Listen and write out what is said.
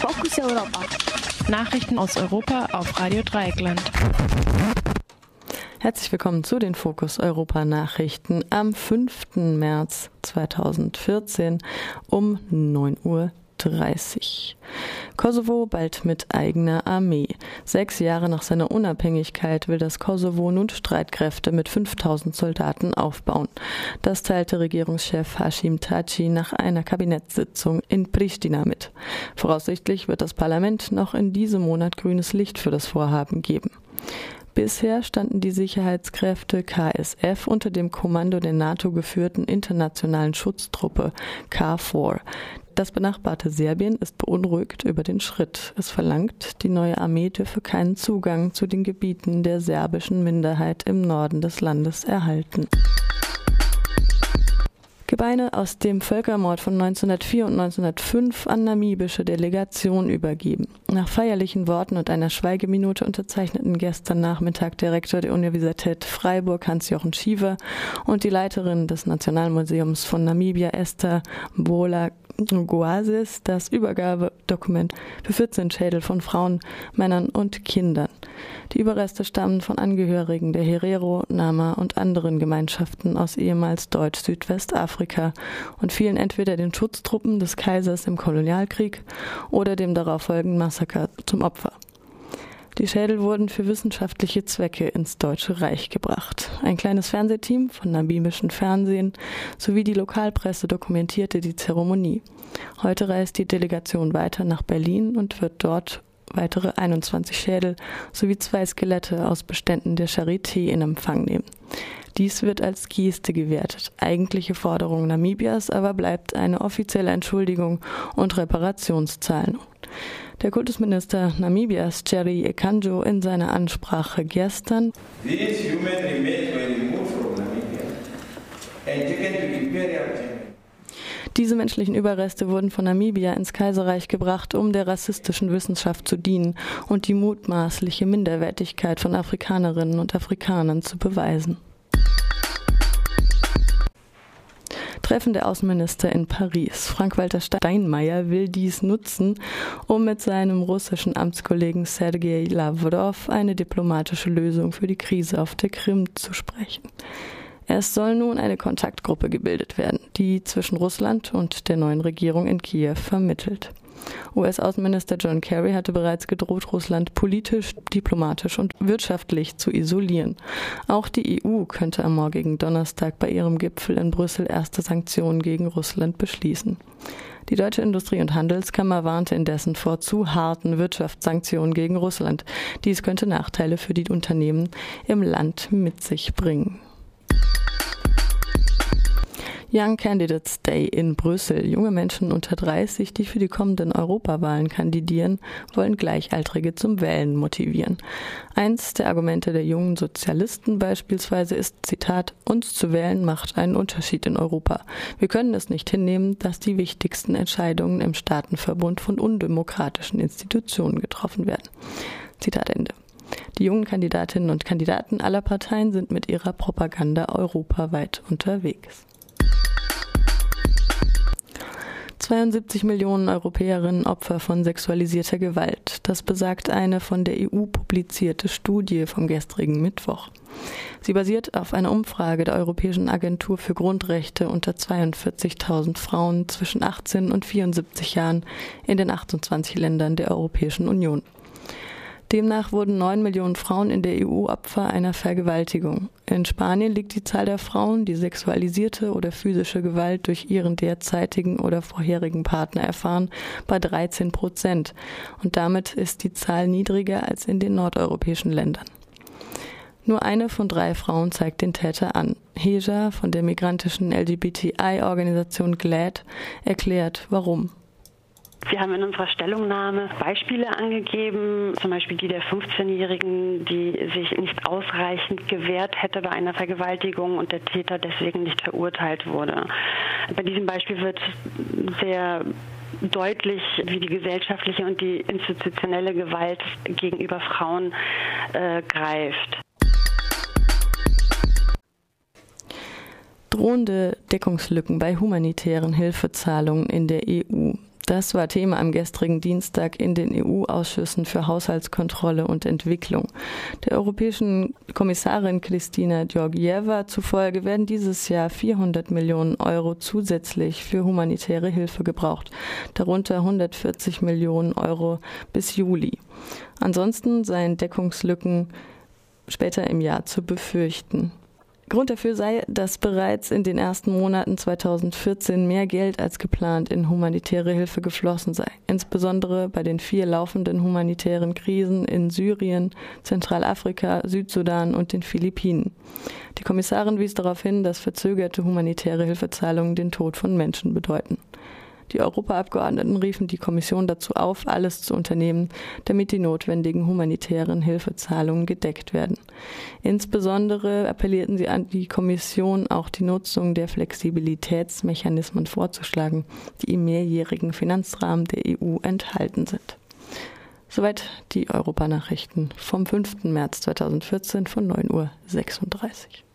Fokus Europa. Nachrichten aus Europa auf Radio Dreieckland. Herzlich willkommen zu den Fokus Europa Nachrichten am 5. März 2014 um 9 Uhr 30. Kosovo bald mit eigener Armee. Sechs Jahre nach seiner Unabhängigkeit will das Kosovo nun Streitkräfte mit 5000 Soldaten aufbauen. Das teilte Regierungschef Hashim Taci nach einer Kabinettssitzung in Pristina mit. Voraussichtlich wird das Parlament noch in diesem Monat grünes Licht für das Vorhaben geben. Bisher standen die Sicherheitskräfte KSF unter dem Kommando der NATO geführten internationalen Schutztruppe KFOR. Das benachbarte Serbien ist beunruhigt über den Schritt. Es verlangt, die neue Armee dürfe keinen Zugang zu den Gebieten der serbischen Minderheit im Norden des Landes erhalten. Gebeine aus dem Völkermord von 1904 und 1905 an namibische Delegation übergeben. Nach feierlichen Worten und einer Schweigeminute unterzeichneten gestern Nachmittag der Rektor der Universität Freiburg Hans-Jochen Schiever und die Leiterin des Nationalmuseums von Namibia Esther Bola Goasis das Übergabedokument für 14 Schädel von Frauen, Männern und Kindern. Die Überreste stammen von Angehörigen der Herero, Nama und anderen Gemeinschaften aus ehemals Deutsch-Südwestafrika und fielen entweder den Schutztruppen des Kaisers im Kolonialkrieg oder dem darauffolgenden Massaker zum Opfer. Die Schädel wurden für wissenschaftliche Zwecke ins Deutsche Reich gebracht. Ein kleines Fernsehteam von namibischen Fernsehen sowie die Lokalpresse dokumentierte die Zeremonie. Heute reist die Delegation weiter nach Berlin und wird dort weitere 21 Schädel sowie zwei Skelette aus Beständen der Charité in Empfang nehmen. Dies wird als Geste gewertet. Eigentliche Forderung Namibias aber bleibt eine offizielle Entschuldigung und Reparationszahlung. Der Kultusminister Namibias Jerry Ekanjo in seiner Ansprache gestern diese menschlichen Überreste wurden von Namibia ins Kaiserreich gebracht, um der rassistischen Wissenschaft zu dienen und die mutmaßliche Minderwertigkeit von Afrikanerinnen und Afrikanern zu beweisen. Treffen der Außenminister in Paris. Frank-Walter Steinmeier will dies nutzen, um mit seinem russischen Amtskollegen Sergei Lavrov eine diplomatische Lösung für die Krise auf der Krim zu sprechen. Es soll nun eine Kontaktgruppe gebildet werden, die zwischen Russland und der neuen Regierung in Kiew vermittelt. US-Außenminister John Kerry hatte bereits gedroht, Russland politisch, diplomatisch und wirtschaftlich zu isolieren. Auch die EU könnte am morgigen Donnerstag bei ihrem Gipfel in Brüssel erste Sanktionen gegen Russland beschließen. Die Deutsche Industrie- und Handelskammer warnte indessen vor zu harten Wirtschaftssanktionen gegen Russland. Dies könnte Nachteile für die Unternehmen im Land mit sich bringen. Young Candidates Day in Brüssel. Junge Menschen unter 30, die für die kommenden Europawahlen kandidieren, wollen Gleichaltrige zum Wählen motivieren. Eins der Argumente der jungen Sozialisten beispielsweise ist, Zitat, uns zu wählen macht einen Unterschied in Europa. Wir können es nicht hinnehmen, dass die wichtigsten Entscheidungen im Staatenverbund von undemokratischen Institutionen getroffen werden. Zitat Ende. Die jungen Kandidatinnen und Kandidaten aller Parteien sind mit ihrer Propaganda europaweit unterwegs. 72 Millionen Europäerinnen Opfer von sexualisierter Gewalt. Das besagt eine von der EU publizierte Studie vom gestrigen Mittwoch. Sie basiert auf einer Umfrage der Europäischen Agentur für Grundrechte unter 42.000 Frauen zwischen 18 und 74 Jahren in den 28 Ländern der Europäischen Union. Demnach wurden neun Millionen Frauen in der EU Opfer einer Vergewaltigung. In Spanien liegt die Zahl der Frauen, die sexualisierte oder physische Gewalt durch ihren derzeitigen oder vorherigen Partner erfahren, bei 13 Prozent. Und damit ist die Zahl niedriger als in den nordeuropäischen Ländern. Nur eine von drei Frauen zeigt den Täter an. Heja von der migrantischen LGBTI-Organisation GLAD erklärt, warum. Wir haben in unserer Stellungnahme Beispiele angegeben, zum Beispiel die der 15-Jährigen, die sich nicht ausreichend gewehrt hätte bei einer Vergewaltigung und der Täter deswegen nicht verurteilt wurde. Bei diesem Beispiel wird sehr deutlich, wie die gesellschaftliche und die institutionelle Gewalt gegenüber Frauen äh, greift. Drohende Deckungslücken bei humanitären Hilfezahlungen in der EU. Das war Thema am gestrigen Dienstag in den EU-Ausschüssen für Haushaltskontrolle und Entwicklung. Der europäischen Kommissarin Kristina Georgieva zufolge werden dieses Jahr 400 Millionen Euro zusätzlich für humanitäre Hilfe gebraucht, darunter 140 Millionen Euro bis Juli. Ansonsten seien Deckungslücken später im Jahr zu befürchten. Grund dafür sei, dass bereits in den ersten Monaten 2014 mehr Geld als geplant in humanitäre Hilfe geflossen sei, insbesondere bei den vier laufenden humanitären Krisen in Syrien, Zentralafrika, Südsudan und den Philippinen. Die Kommissarin wies darauf hin, dass verzögerte humanitäre Hilfezahlungen den Tod von Menschen bedeuten. Die Europaabgeordneten riefen die Kommission dazu auf, alles zu unternehmen, damit die notwendigen humanitären Hilfezahlungen gedeckt werden. Insbesondere appellierten sie an die Kommission, auch die Nutzung der Flexibilitätsmechanismen vorzuschlagen, die im mehrjährigen Finanzrahmen der EU enthalten sind. Soweit die Europanachrichten vom 5. März 2014 von 9.36 Uhr.